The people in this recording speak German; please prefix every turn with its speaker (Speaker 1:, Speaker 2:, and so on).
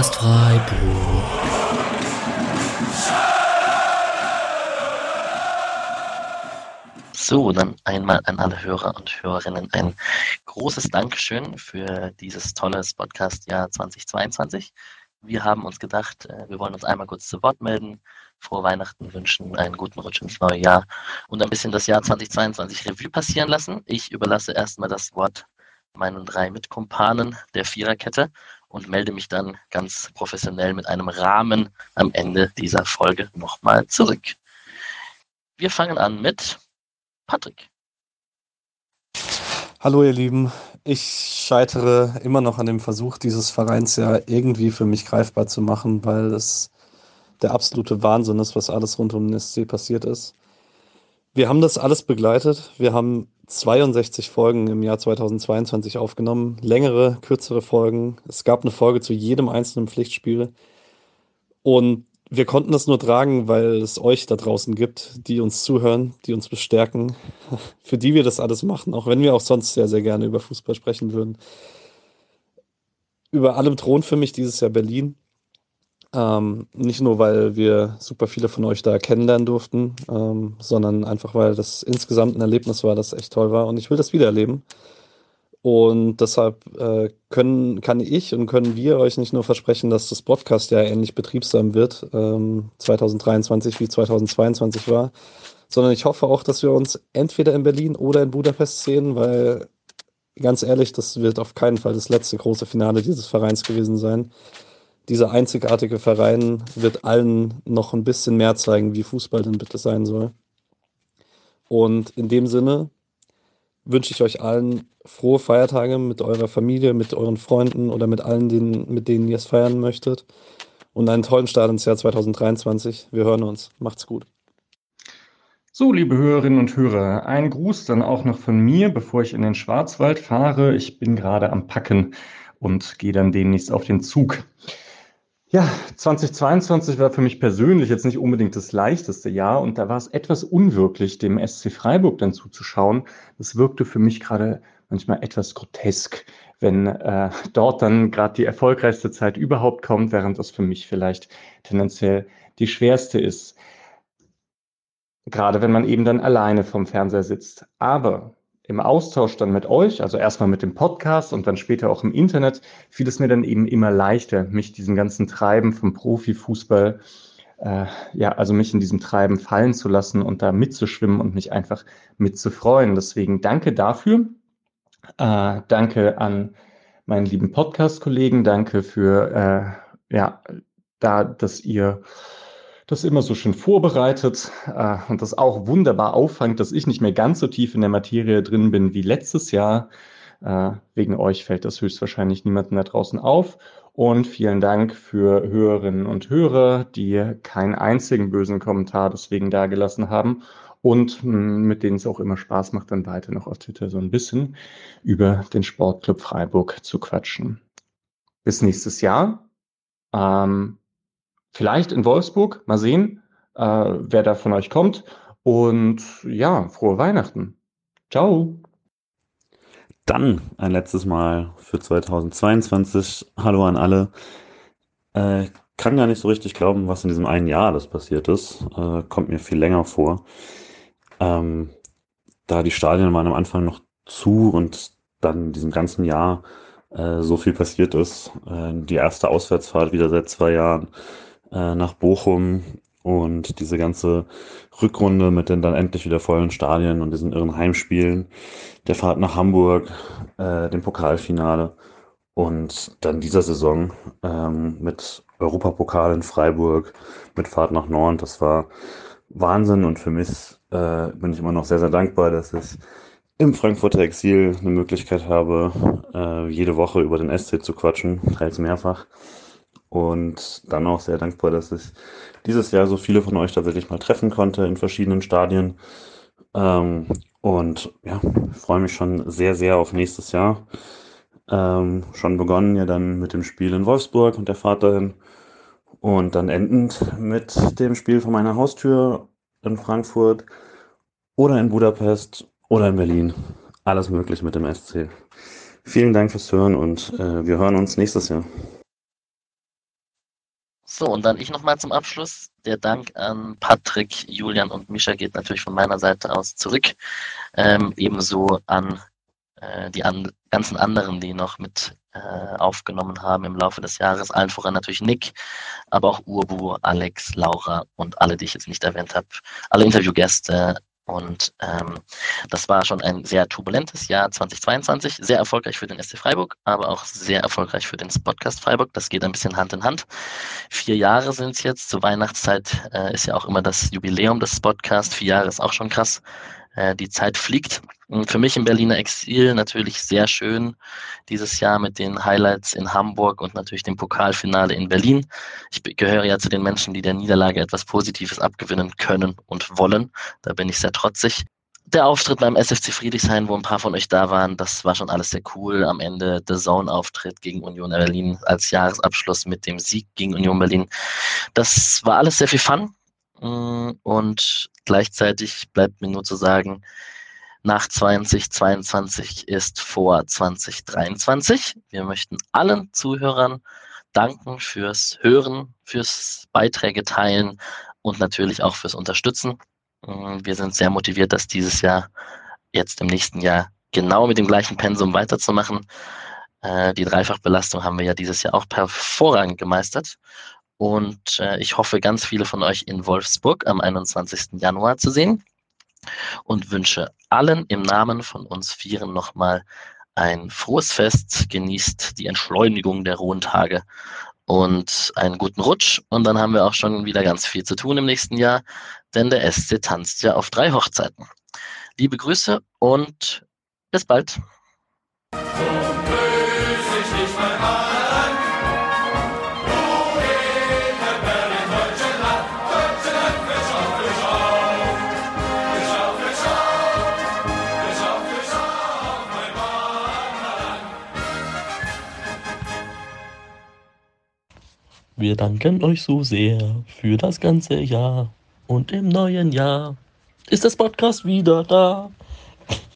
Speaker 1: Podcast Freiburg.
Speaker 2: So, dann einmal an alle Hörer und Hörerinnen ein großes Dankeschön für dieses tolle Podcast-Jahr 2022. Wir haben uns gedacht, äh, wir wollen uns einmal kurz zu Wort melden, frohe Weihnachten wünschen, einen guten Rutsch ins neue Jahr und ein bisschen das Jahr 2022 Revue passieren lassen. Ich überlasse erstmal das Wort meinen drei Mitkumpanen der Viererkette und melde mich dann ganz professionell mit einem Rahmen am Ende dieser Folge nochmal zurück. Wir fangen an mit Patrick.
Speaker 3: Hallo ihr Lieben, ich scheitere immer noch an dem Versuch, dieses Vereins ja irgendwie für mich greifbar zu machen, weil es der absolute Wahnsinn ist, was alles rund um den SC passiert ist. Wir haben das alles begleitet. Wir haben 62 Folgen im Jahr 2022 aufgenommen, längere, kürzere Folgen. Es gab eine Folge zu jedem einzelnen Pflichtspiel. Und wir konnten das nur tragen, weil es euch da draußen gibt, die uns zuhören, die uns bestärken, für die wir das alles machen, auch wenn wir auch sonst sehr, sehr gerne über Fußball sprechen würden. Über allem Thron für mich dieses Jahr Berlin. Ähm, nicht nur, weil wir super viele von euch da kennenlernen durften, ähm, sondern einfach, weil das insgesamt ein Erlebnis war, das echt toll war. Und ich will das wieder erleben. Und deshalb äh, können, kann ich und können wir euch nicht nur versprechen, dass das Podcast ja ähnlich betriebsam wird, ähm, 2023 wie 2022 war, sondern ich hoffe auch, dass wir uns entweder in Berlin oder in Budapest sehen, weil ganz ehrlich, das wird auf keinen Fall das letzte große Finale dieses Vereins gewesen sein dieser einzigartige Verein wird allen noch ein bisschen mehr zeigen, wie Fußball denn bitte sein soll. Und in dem Sinne wünsche ich euch allen frohe Feiertage mit eurer Familie, mit euren Freunden oder mit allen, denen, mit denen ihr es feiern möchtet. Und einen tollen Start ins Jahr 2023. Wir hören uns. Macht's gut.
Speaker 4: So, liebe Hörerinnen und Hörer, ein Gruß dann auch noch von mir, bevor ich in den Schwarzwald fahre. Ich bin gerade am Packen und gehe dann demnächst auf den Zug. Ja, 2022 war für mich persönlich jetzt nicht unbedingt das leichteste Jahr und da war es etwas unwirklich, dem SC Freiburg dann zuzuschauen. Das wirkte für mich gerade manchmal etwas grotesk, wenn äh, dort dann gerade die erfolgreichste Zeit überhaupt kommt, während das für mich vielleicht tendenziell die schwerste ist. Gerade wenn man eben dann alleine vom Fernseher sitzt. Aber im Austausch dann mit euch, also erstmal mit dem Podcast und dann später auch im Internet, fiel es mir dann eben immer leichter, mich diesem ganzen Treiben vom Profifußball, äh, ja, also mich in diesem Treiben fallen zu lassen und da mitzuschwimmen und mich einfach mitzufreuen. Deswegen danke dafür. Äh, danke an meinen lieben Podcast-Kollegen. Danke für, äh, ja, da, dass ihr das immer so schön vorbereitet äh, und das auch wunderbar auffangt, dass ich nicht mehr ganz so tief in der Materie drin bin wie letztes Jahr. Äh, wegen euch fällt das höchstwahrscheinlich niemandem da draußen auf. Und vielen Dank für Hörerinnen und Hörer, die keinen einzigen bösen Kommentar deswegen dagelassen haben und hm, mit denen es auch immer Spaß macht, dann weiter noch auf Twitter so ein bisschen über den Sportclub Freiburg zu quatschen. Bis nächstes Jahr. Ähm, vielleicht in Wolfsburg. Mal sehen, äh, wer da von euch kommt. Und ja, frohe Weihnachten. Ciao.
Speaker 5: Dann ein letztes Mal für 2022. Hallo an alle. Äh, kann gar nicht so richtig glauben, was in diesem einen Jahr alles passiert ist. Äh, kommt mir viel länger vor. Ähm, da die Stadien waren am Anfang noch zu und dann in diesem ganzen Jahr äh, so viel passiert ist. Äh, die erste Auswärtsfahrt wieder seit zwei Jahren äh, nach Bochum und diese ganze Rückrunde mit den dann endlich wieder vollen Stadien und diesen irren Heimspielen, der Fahrt nach Hamburg, äh, dem Pokalfinale und dann dieser Saison ähm, mit Europapokal in Freiburg, mit Fahrt nach Nord, das war Wahnsinn und für mich äh, bin ich immer noch sehr, sehr dankbar, dass ich im Frankfurter Exil eine Möglichkeit habe, äh, jede Woche über den SC zu quatschen, teils mehrfach. Und dann auch sehr dankbar, dass ich dieses Jahr so viele von euch tatsächlich mal treffen konnte in verschiedenen Stadien. Ähm, und ja, freue mich schon sehr, sehr auf nächstes Jahr. Ähm, schon begonnen ja dann mit dem Spiel in Wolfsburg und der Fahrt dahin. Und dann endend mit dem Spiel vor meiner Haustür in Frankfurt oder in Budapest oder in Berlin. Alles möglich mit dem SC. Vielen Dank fürs Hören und äh, wir hören uns nächstes Jahr.
Speaker 2: So, und dann ich nochmal zum Abschluss. Der Dank an Patrick, Julian und Mischa geht natürlich von meiner Seite aus zurück. Ähm, ebenso an äh, die an, ganzen anderen, die noch mit äh, aufgenommen haben im Laufe des Jahres. Allen voran natürlich Nick, aber auch Urbu, Alex, Laura und alle, die ich jetzt nicht erwähnt habe. Alle Interviewgäste, und ähm, das war schon ein sehr turbulentes Jahr 2022, sehr erfolgreich für den SC Freiburg, aber auch sehr erfolgreich für den Podcast Freiburg. Das geht ein bisschen Hand in Hand. Vier Jahre sind es jetzt. Zur Weihnachtszeit äh, ist ja auch immer das Jubiläum des Podcasts. Vier Jahre ist auch schon krass. Äh, die Zeit fliegt. Für mich im Berliner Exil natürlich sehr schön dieses Jahr mit den Highlights in Hamburg und natürlich dem Pokalfinale in Berlin. Ich gehöre ja zu den Menschen, die der Niederlage etwas Positives abgewinnen können und wollen. Da bin ich sehr trotzig. Der Auftritt beim SFC Friedrichshain, wo ein paar von euch da waren, das war schon alles sehr cool. Am Ende der Zone-Auftritt gegen Union Berlin als Jahresabschluss mit dem Sieg gegen Union Berlin. Das war alles sehr viel Fun. Mm, und gleichzeitig bleibt mir nur zu sagen, nach 2022 ist vor 2023. Wir möchten allen Zuhörern danken fürs Hören, fürs Beiträge teilen und natürlich auch fürs Unterstützen. Mm, wir sind sehr motiviert, das dieses Jahr, jetzt im nächsten Jahr, genau mit dem gleichen Pensum weiterzumachen. Äh, die Dreifachbelastung haben wir ja dieses Jahr auch hervorragend gemeistert. Und äh, ich hoffe, ganz viele von euch in Wolfsburg am 21. Januar zu sehen und wünsche allen im Namen von uns Vieren nochmal ein frohes Fest. Genießt die Entschleunigung der rohen Tage und einen guten Rutsch. Und dann haben wir auch schon wieder ganz viel zu tun im nächsten Jahr, denn der SC tanzt ja auf drei Hochzeiten. Liebe Grüße und bis bald.
Speaker 1: Wir danken euch so sehr für das ganze Jahr. Und im neuen Jahr ist das Podcast wieder da.